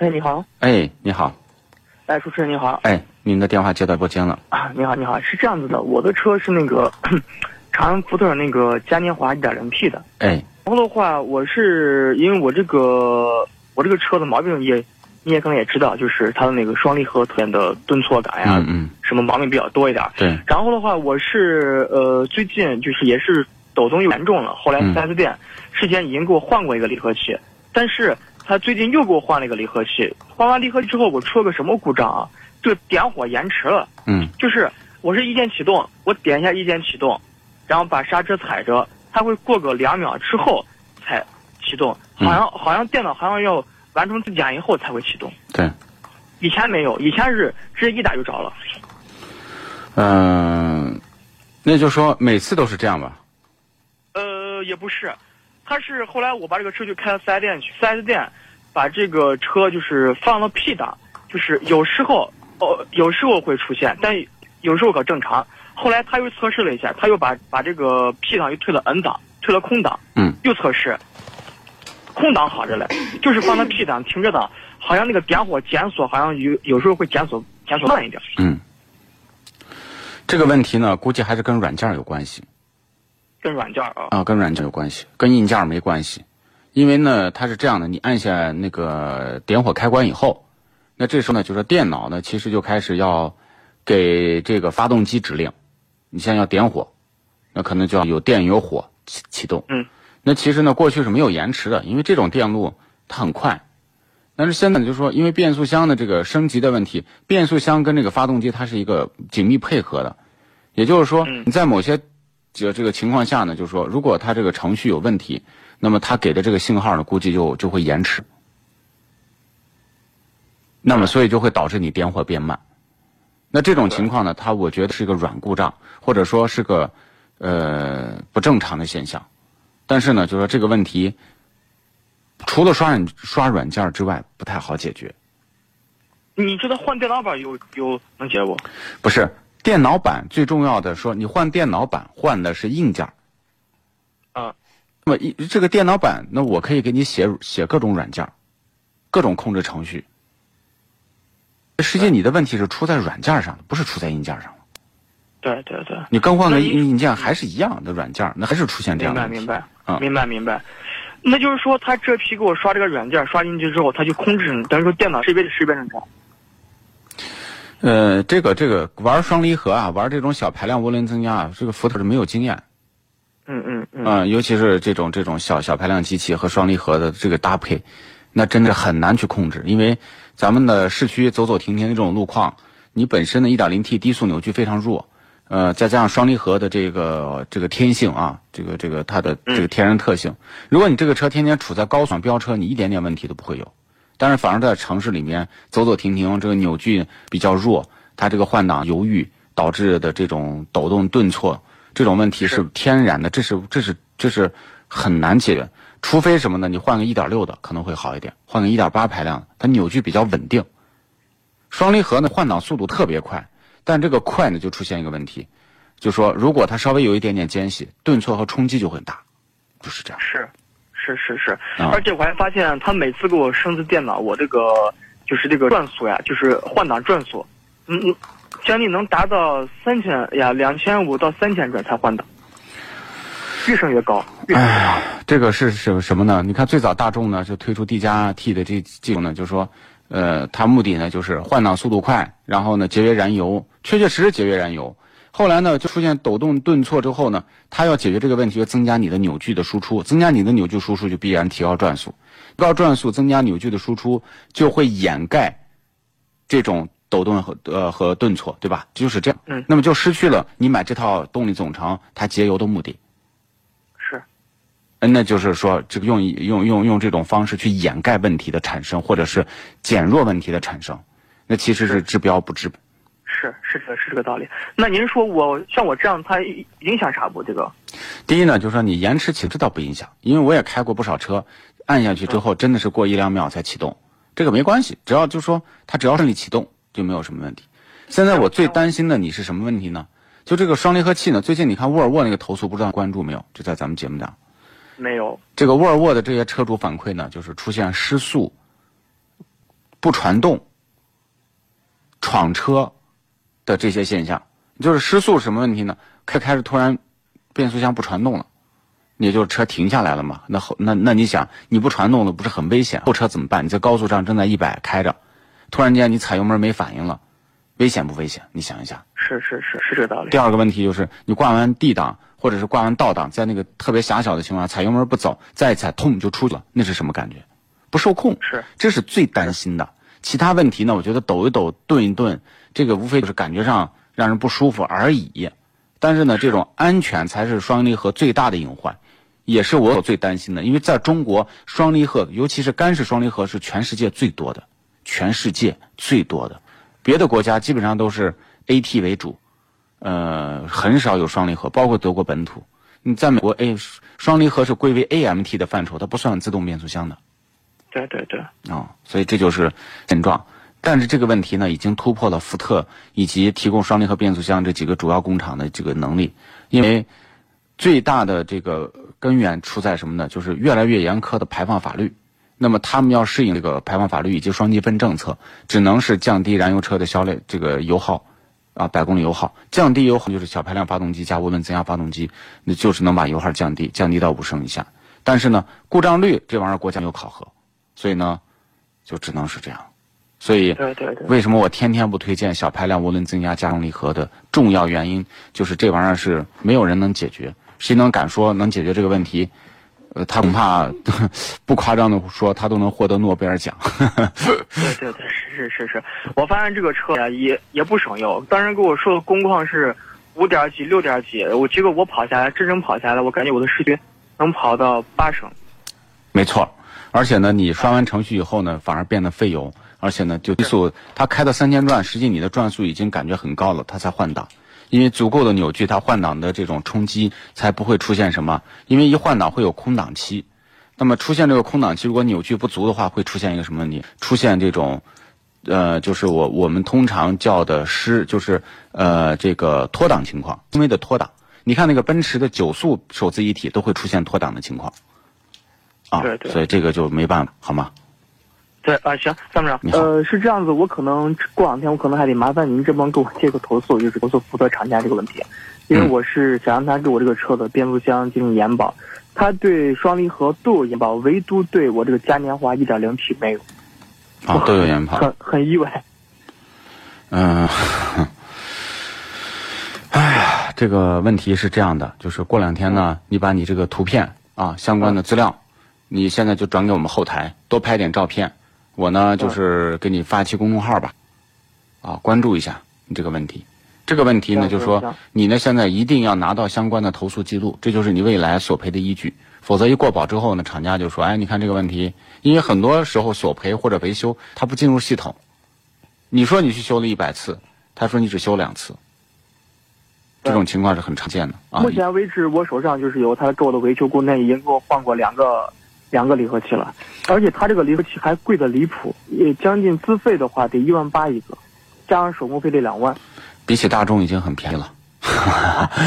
哎，你好，哎，你好，哎，主持人你好，哎，您的电话接到播间了。啊，你好，你好，是这样子的，我的车是那个长安福特那个嘉年华 1.0T 的，哎，然后的话，我是因为我这个我这个车的毛病也你也可能也知道，就是它的那个双离合特点的顿挫感呀，嗯嗯，什么毛病比较多一点。对，然后的话，我是呃最近就是也是抖动又严重了，后来嗯。4S 店之前已经给我换过一个离合器，但是他最近又给我换了一个离合器，换完离合器之后，我出了个什么故障啊？这个点火延迟了。嗯就是我是一键启动，我点一下一键启动，然后把刹车踩着，它会过个两秒之后才启动，嗯好像、好像电脑好像要完成自检以后才会启动，对，以前没有，以前是直接一打就着了。嗯、那就说每次都是这样吧？呃，也不是，他是后来我把这个车就开到四 S 店去，四 S 店把这个车就是放了 P 档，就是有时候哦有时候会出现，但有时候可正常。后来他又测试了一下，他又把把这个 P 档又退了 N 档，退了空档，嗯，又测试，空档好着嘞，就是放了 P 档停着档，好像那个点火检索好像有有时候会检索检索慢一点。嗯，这个问题呢，估计还是跟软件有关系跟软件啊，啊，跟软件有关系，跟硬件没关系。因为呢，它是这样的，你按下那个点火开关以后，那这时候呢，就是电脑呢，其实就开始要给这个发动机指令，你现在要点火，那可能就要有电有火启启动。嗯，那其实呢，过去是没有延迟的，因为这种电路它很快。但是现在呢，就是说，因为变速箱的这个升级的问题，变速箱跟这个发动机它是一个紧密配合的，也就是说，嗯你在某些这这个情况下呢，就是说，如果它这个程序有问题，那么它给的这个信号呢，估计就就会延迟，那么所以就会导致你点火变慢。那这种情况呢，它我觉得是一个软故障，或者说是个呃不正常的现象。但是呢，就说这个问题，除了刷软刷软件之外，不太好解决。你知道换电脑板有有能解不？不是电脑版最重要的说，你换电脑版换的是硬件儿。啊，那么一这个电脑版，那我可以给你写写各种软件儿，各种控制程序。实际你的问题是出在软件上的，不是出在硬件上的。对对对。你更换个硬硬件还是一样的软件儿，那还是出现这样的问题。明白明白，啊明白明白。那就是说，他这批给我刷这个软件，刷进去之后，他就控制，等于说电脑识别识别正常。呃，这个这个玩双离合啊，玩这种小排量涡轮增压啊，这个福特是没有经验。嗯嗯嗯。嗯，尤其是这种这种小小排量机器和双离合的这个搭配，那真的很难去控制，因为咱们的市区走走停停的这种路况，你本身的 1.0T 低速扭矩非常弱，呃，再加上双离合的这个这个天性啊，这个这个它的这个天然特性，如果你这个车天天处在高速上飙车，你一点点问题都不会有。但是反而在城市里面走走停停，这个扭矩比较弱，它这个换挡犹豫导致的这种抖动顿挫这种问题是是天然的，这是这是这是很难解决。除非什么呢？你换个一点六的可能会好一点，换个一点八排量，它扭矩比较稳定。双离合呢，换挡速度特别快，但这个快呢就出现一个问题，就说如果它稍微有一点点间隙，顿挫和冲击就会大，就是这样。是，是是是，啊而且我还发现，他每次给我升级电脑，我这个就是这个转速呀，就是换挡转速，嗯嗯，将近能达到三千呀，两千五到三千转才换挡，越升越高，越升越高。这个是什什么呢？你看最早大众呢就推出 D 加 T 的这技术呢，就是说，呃，它目的呢就是换挡速度快，然后呢节约燃油，确确实实节约燃油。后来呢就出现抖动顿挫之后呢，它要解决这个问题，就增加你的扭矩的输出，增加你的扭矩输出就必然提高转速，提高转速增加扭矩的输出就会掩盖这种抖动和呃和顿挫，对吧？就是这样。嗯那么就失去了你买这套动力总成它节油的目的。是，嗯，那就是说这个用用用用这种方式去掩盖问题的产生，或者是减弱问题的产生，那其实是治标不治本。是是这个是这个道理。那您说我像我这样，它影响啥不？这个第一呢，就是说你延迟启动，这倒不影响，因为我也开过不少车，按下去之后真的是过一两秒才启动，这个没关系，只要就是说它只要顺利启动就没有什么问题。现在我最担心的你是什么问题呢？就这个双离合器呢，最近你看沃尔沃那个投诉，不知道关注没有？就在咱们节目上。没有。这个沃尔沃的这些车主反馈呢，就是出现失速、不传动、闯车的这些现象。就是失速什么问题呢？开开始突然变速箱不传动了，也就是车停下来了嘛。那后那那你想，你不传动了，不是很危险？后车怎么办？你在高速上正在一百开着，突然间你踩油门没反应了。危险不危险？你想一下。是是是是这个道理。第二个问题就是，你挂完 D 档或者是挂完倒档，在那个特别狭小的情况下，踩油门不走，再一踩，痛就出去了，那是什么感觉？不受控。是，这是最担心的。其他问题呢？我觉得抖一抖、顿一顿，这个无非就是感觉上让人不舒服而已。但是呢，这种安全才是双离合最大的隐患，也是我最担心的。因为在中国，双离合，尤其是干式双离合，是全世界最多的，全世界最多的。别的国家基本上都是 AT 为主，呃，很少有双离合，包括德国本土。你在美国，A 双离合是归为 AMT 的范畴，它不算自动变速箱的。对对对。啊，所以这就是现状。但是这个问题呢，已经突破了福特以及提供双离合变速箱这几个主要工厂的这个能力，因为最大的这个根源出在什么呢？就是越来越严苛的排放法律。那么他们要适应这个排放法律以及双积分政策，只能是降低燃油车的销量这个油耗，啊，百公里油耗，降低油耗就是小排量发动机加涡轮增压发动机，那就是能把油耗降低，降低到五升以下。但是呢，故障率这玩意儿国家没有考核，所以呢，就只能是这样。所以，为什么我天天不推荐小排量涡轮增压加动离合的重要原因，就是这玩意儿是没有人能解决，谁能敢说能解决这个问题？呃，他恐怕不夸张的说，他都能获得诺贝尔奖。对对对，是是是是，我发现这个车呀，也也不省油。当时给我说的工况是五点几、六点几，我结果我跑下来，真正跑下来，我感觉我的市区能跑到八升。没错，而且呢，你刷完程序以后呢，反而变得费油，而且呢，就低速，它开到三千转，实际你的转速已经感觉很高了，它才换挡。因为足够的扭矩，它换挡的这种冲击才不会出现什么。因为一换挡会有空档期，那么出现这个空档期，如果扭矩不足的话，会出现一个什么问题？出现这种，呃，就是我我们通常叫的失，就是呃这个脱档情况，轻微的脱档。你看那个奔驰的九速手自一体都会出现脱档的情况，啊，对对。所以这个就没办法，好吗？对啊，行，参谋长，呃，是这样子，我可能过两天，我可能还得麻烦您这帮给我接个投诉，就是投诉福特厂家这个问题，因为我是想让他给我这个车的变速箱进行延保，他对双离合都有延保，唯独对我这个嘉年华一点零 T 没有，啊，都有延保，很很意外。嗯，哎呀，这个问题是这样的，就是过两天呢，你把你这个图片啊相关的资料，你现在就转给我们后台，多拍点照片。我呢，就是给你发一期公众号吧，啊，关注一下你这个问题。这个问题呢，就是说你呢现在一定要拿到相关的投诉记录，这就是你未来索赔的依据。否则一过保之后呢，厂家就说：“哎，你看这个问题，因为很多时候索赔或者维修它不进入系统。你说你去修了一百次，他说你只修两次，这种情况是很常见的啊。目前为止，我手上就是有他给我的维修工人已经给我换过两个。两个离合器了，而且它这个离合器还贵的离谱，也将近资费的话得一万八一个，加上手工费得两万。比起大众已经很便宜了。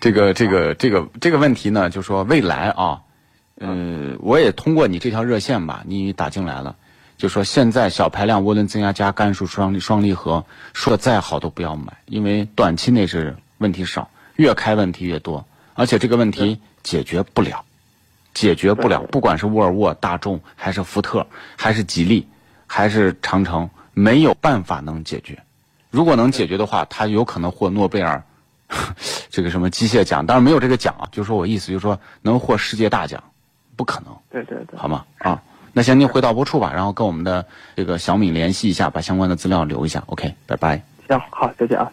这个这个这个这个问题呢，就说未来啊，嗯，我也通过你这条热线吧，你打进来了，就说现在小排量涡轮增压加干式双双离合说的再好都不要买，因为短期内是问题少，越开问题越多，而且这个问题解决不了。解决不了，不管是沃尔沃、大众，还是福特，还是吉利，还是长城，没有办法能解决。如果能解决的话，他有可能获诺贝尔 这个什么机械奖，当然没有这个奖啊。就说我意思，就是说能获世界大奖，不可能。对对对，好吗？啊，那行，您回到播处吧，然后跟我们的这个小敏联系一下，把相关的资料留一下。OK，拜拜。行，好，再见啊。